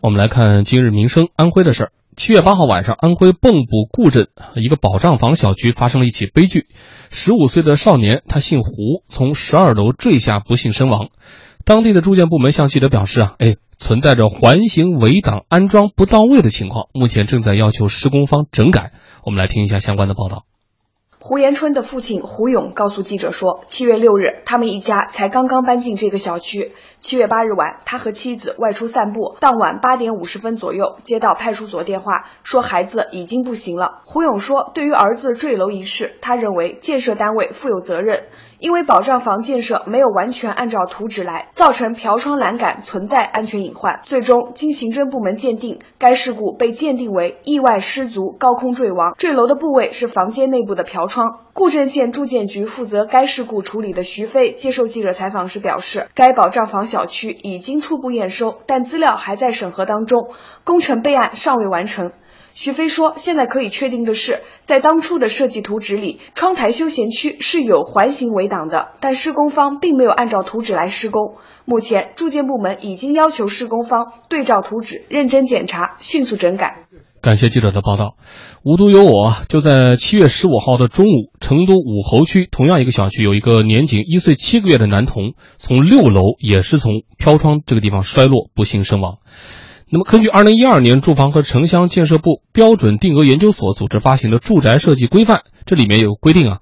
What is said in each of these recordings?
我们来看今日民生安徽的事儿。七月八号晚上，安徽蚌埠固镇一个保障房小区发生了一起悲剧，十五岁的少年他姓胡，从十二楼坠下，不幸身亡。当地的住建部门向记者表示啊，哎，存在着环形围挡安装不到位的情况，目前正在要求施工方整改。我们来听一下相关的报道。胡延春的父亲胡勇告诉记者说，七月六日，他们一家才刚刚搬进这个小区。七月八日晚，他和妻子外出散步，当晚八点五十分左右，接到派出所电话，说孩子已经不行了。胡勇说，对于儿子坠楼一事，他认为建设单位负有责任。因为保障房建设没有完全按照图纸来，造成飘窗栏杆存在安全隐患。最终经行政部门鉴定，该事故被鉴定为意外失足高空坠亡，坠楼的部位是房间内部的飘窗。固镇县住建局负责该事故处理的徐飞接受记者采访时表示，该保障房小区已经初步验收，但资料还在审核当中，工程备案尚未完成。徐飞说：“现在可以确定的是，在当初的设计图纸里，窗台休闲区是有环形围挡的，但施工方并没有按照图纸来施工。目前，住建部门已经要求施工方对照图纸，认真检查，迅速整改。”感谢记者的报道。无独有偶，就在七月十五号的中午，成都武侯区同样一个小区，有一个年仅一岁七个月的男童从六楼也是从飘窗这个地方摔落，不幸身亡。那么，根据二零一二年住房和城乡建设部标准定额研究所组织发行的住宅设计规范，这里面有规定啊，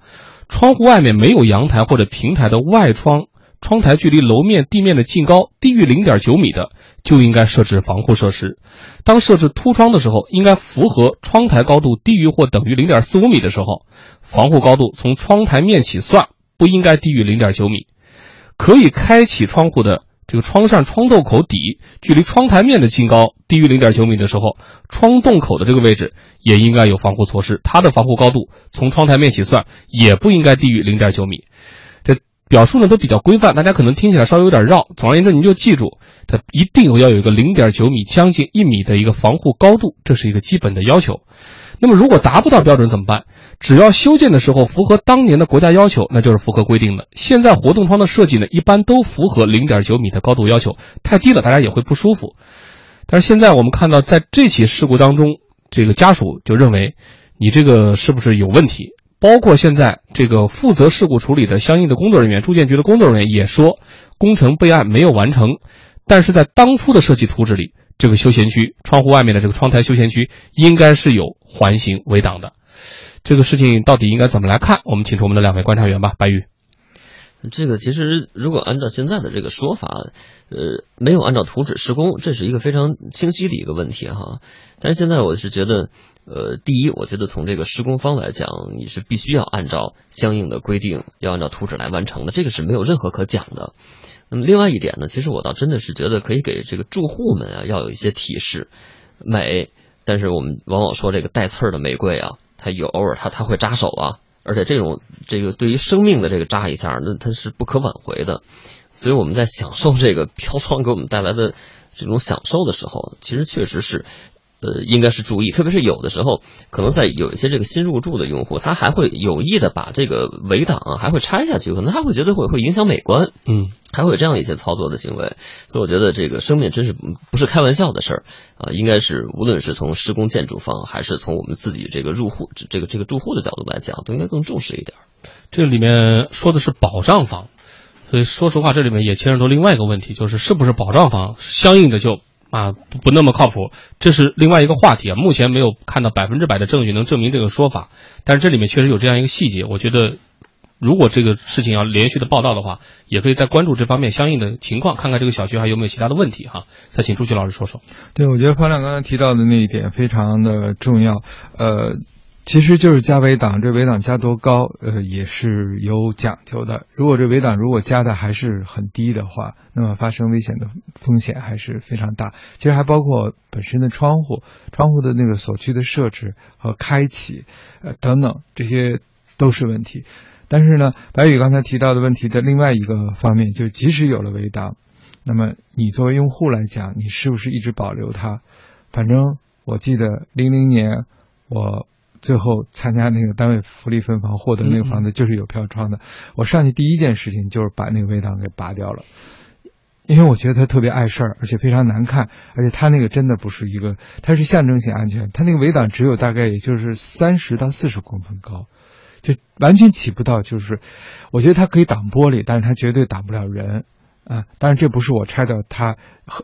窗户外面没有阳台或者平台的外窗，窗台距离楼面地面的净高低于零点九米的，就应该设置防护设施。当设置凸窗的时候，应该符合窗台高度低于或等于零点四五米的时候，防护高度从窗台面起算，不应该低于零点九米。可以开启窗户的。这个窗扇窗洞口底距离窗台面的净高低于零点九米的时候，窗洞口的这个位置也应该有防护措施。它的防护高度从窗台面起算，也不应该低于零点九米。表述呢都比较规范，大家可能听起来稍微有点绕。总而言之，您就记住，它一定要有一个零点九米，将近一米的一个防护高度，这是一个基本的要求。那么如果达不到标准怎么办？只要修建的时候符合当年的国家要求，那就是符合规定的。现在活动窗的设计呢，一般都符合零点九米的高度要求，太低了大家也会不舒服。但是现在我们看到，在这起事故当中，这个家属就认为你这个是不是有问题？包括现在这个负责事故处理的相应的工作人员，住建局的工作人员也说，工程备案没有完成，但是在当初的设计图纸里，这个休闲区窗户外面的这个窗台休闲区应该是有环形围挡的。这个事情到底应该怎么来看？我们请出我们的两位观察员吧，白宇。这个其实如果按照现在的这个说法，呃，没有按照图纸施工，这是一个非常清晰的一个问题哈。但是现在我是觉得，呃，第一，我觉得从这个施工方来讲，你是必须要按照相应的规定，要按照图纸来完成的，这个是没有任何可讲的。那么另外一点呢，其实我倒真的是觉得可以给这个住户们啊，要有一些提示，美，但是我们往往说这个带刺儿的玫瑰啊。它有偶尔，它它会扎手啊，而且这种这个对于生命的这个扎一下，那它是不可挽回的。所以我们在享受这个 飘窗给我们带来的这种享受的时候，其实确实是。呃，应该是注意，特别是有的时候，可能在有一些这个新入住的用户，他还会有意的把这个围挡啊，还会拆下去，可能他会觉得会会影响美观，嗯，还会有这样一些操作的行为，所以我觉得这个生命真是不是开玩笑的事儿啊，应该是无论是从施工建筑方，还是从我们自己这个入户这个这个住户的角度来讲，都应该更重视一点。这里面说的是保障房，所以说实话，这里面也牵扯到另外一个问题，就是是不是保障房，相应的就。啊，不不那么靠谱，这是另外一个话题啊。目前没有看到百分之百的证据能证明这个说法，但是这里面确实有这样一个细节。我觉得，如果这个事情要连续的报道的话，也可以再关注这方面相应的情况，看看这个小区还有没有其他的问题哈。再请朱旭老师说说。对，我觉得方亮刚才提到的那一点非常的重要，呃。其实就是加围挡，这围挡加多高，呃，也是有讲究的。如果这围挡如果加的还是很低的话，那么发生危险的风险还是非常大。其实还包括本身的窗户、窗户的那个锁区的设置和开启，呃，等等，这些都是问题。但是呢，白宇刚才提到的问题的另外一个方面，就即使有了围挡，那么你作为用户来讲，你是不是一直保留它？反正我记得零零年我。最后参加那个单位福利分房获得那个房子就是有飘窗的，我上去第一件事情就是把那个围挡给拔掉了，因为我觉得他特别碍事儿，而且非常难看，而且他那个真的不是一个，它是象征性安全，它那个围挡只有大概也就是三十到四十公分高，就完全起不到，就是我觉得它可以挡玻璃，但是它绝对挡不了人。啊，当然这不是我拆掉它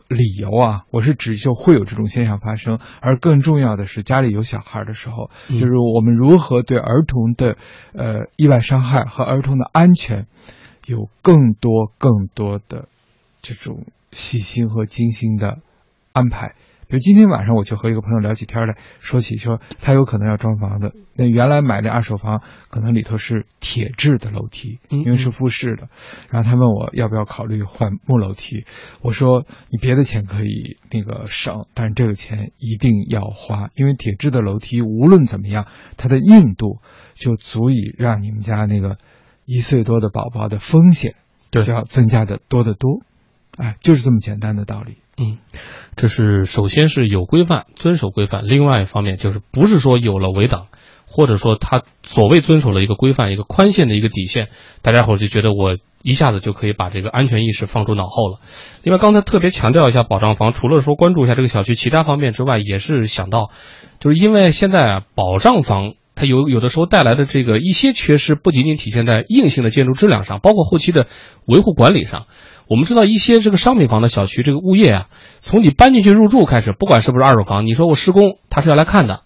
理由啊，我是指就会有这种现象发生，而更重要的是家里有小孩的时候，就是我们如何对儿童的呃意外伤害和儿童的安全有更多更多的这种细心和精心的安排。比如今天晚上，我就和一个朋友聊起天来，说起说他有可能要装房子。那原来买的二手房，可能里头是铁质的楼梯，因为是复式的。然后他问我要不要考虑换木楼梯，我说你别的钱可以那个省，但是这个钱一定要花，因为铁质的楼梯无论怎么样，它的硬度就足以让你们家那个一岁多的宝宝的风险就要增加的多得多。哎，就是这么简单的道理。嗯，这是首先是有规范，遵守规范。另外一方面就是不是说有了围挡，或者说他所谓遵守了一个规范、一个宽限的一个底线，大家伙就觉得我一下子就可以把这个安全意识放诸脑后了。另外，刚才特别强调一下保障房，除了说关注一下这个小区其他方面之外，也是想到，就是因为现在啊，保障房它有有的时候带来的这个一些缺失，不仅仅体现在硬性的建筑质量上，包括后期的维护管理上。我们知道一些这个商品房的小区，这个物业啊，从你搬进去入住开始，不管是不是二手房，你说我施工，他是要来看的。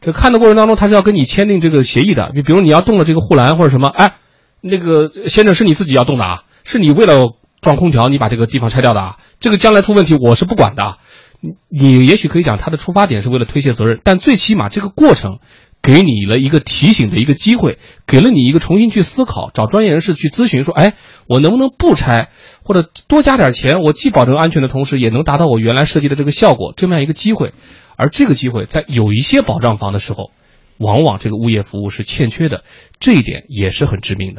这看的过程当中，他是要跟你签订这个协议的。你比如你要动了这个护栏或者什么，哎，那个先生是你自己要动的啊，是你为了装空调，你把这个地方拆掉的啊。这个将来出问题，我是不管的。你你也许可以讲他的出发点是为了推卸责任，但最起码这个过程。给你了一个提醒的一个机会，给了你一个重新去思考、找专业人士去咨询，说，哎，我能不能不拆，或者多加点钱，我既保证安全的同时，也能达到我原来设计的这个效果，这么样一个机会。而这个机会在有一些保障房的时候，往往这个物业服务是欠缺的，这一点也是很致命的。